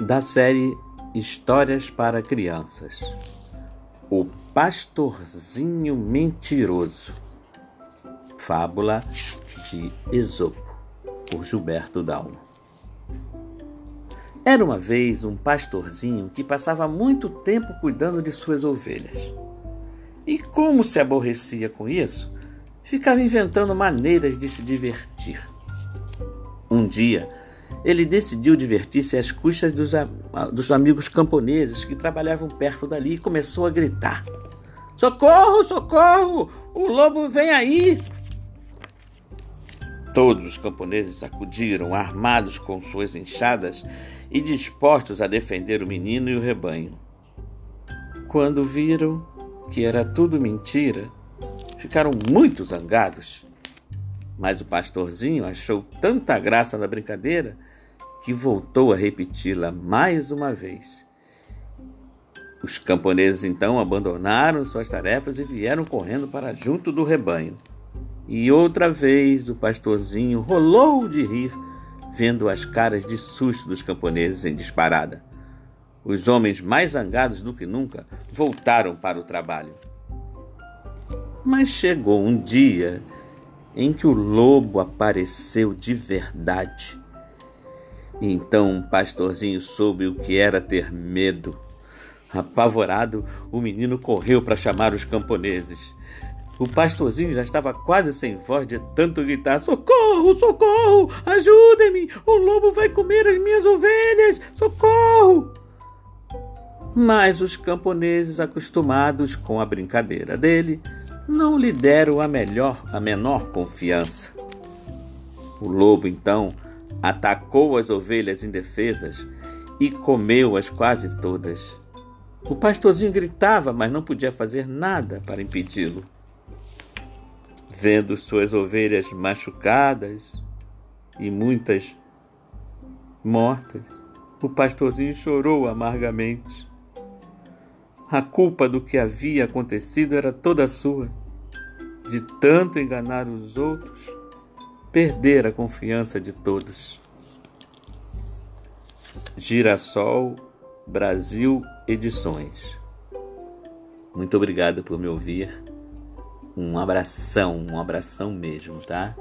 da série Histórias para Crianças. O Pastorzinho Mentiroso. Fábula de Esopo, por Gilberto Dalmo. Era uma vez um pastorzinho que passava muito tempo cuidando de suas ovelhas. E como se aborrecia com isso, ficava inventando maneiras de se divertir. Um dia, ele decidiu divertir-se às custas dos, dos, amigos camponeses que trabalhavam perto dali e começou a gritar: Socorro, socorro! O lobo vem aí! Todos os camponeses acudiram, armados com suas enxadas e dispostos a defender o menino e o rebanho. Quando viram que era tudo mentira, ficaram muito zangados. Mas o pastorzinho achou tanta graça na brincadeira que voltou a repeti-la mais uma vez. Os camponeses então abandonaram suas tarefas e vieram correndo para junto do rebanho. E outra vez o pastorzinho rolou de rir, vendo as caras de susto dos camponeses em disparada. Os homens, mais zangados do que nunca, voltaram para o trabalho. Mas chegou um dia em que o lobo apareceu de verdade então o pastorzinho soube o que era ter medo. Apavorado, o menino correu para chamar os camponeses. O pastorzinho já estava quase sem voz de tanto gritar: Socorro, socorro, ajudem-me! O lobo vai comer as minhas ovelhas! Socorro! Mas os camponeses, acostumados com a brincadeira dele, não lhe deram a melhor, a menor confiança. O lobo então atacou as ovelhas indefesas e comeu-as quase todas. O pastorzinho gritava, mas não podia fazer nada para impedi-lo. Vendo suas ovelhas machucadas e muitas mortas, o pastorzinho chorou amargamente. A culpa do que havia acontecido era toda sua. De tanto enganar os outros, perder a confiança de todos. Girassol Brasil Edições. Muito obrigado por me ouvir. Um abração, um abração mesmo, tá?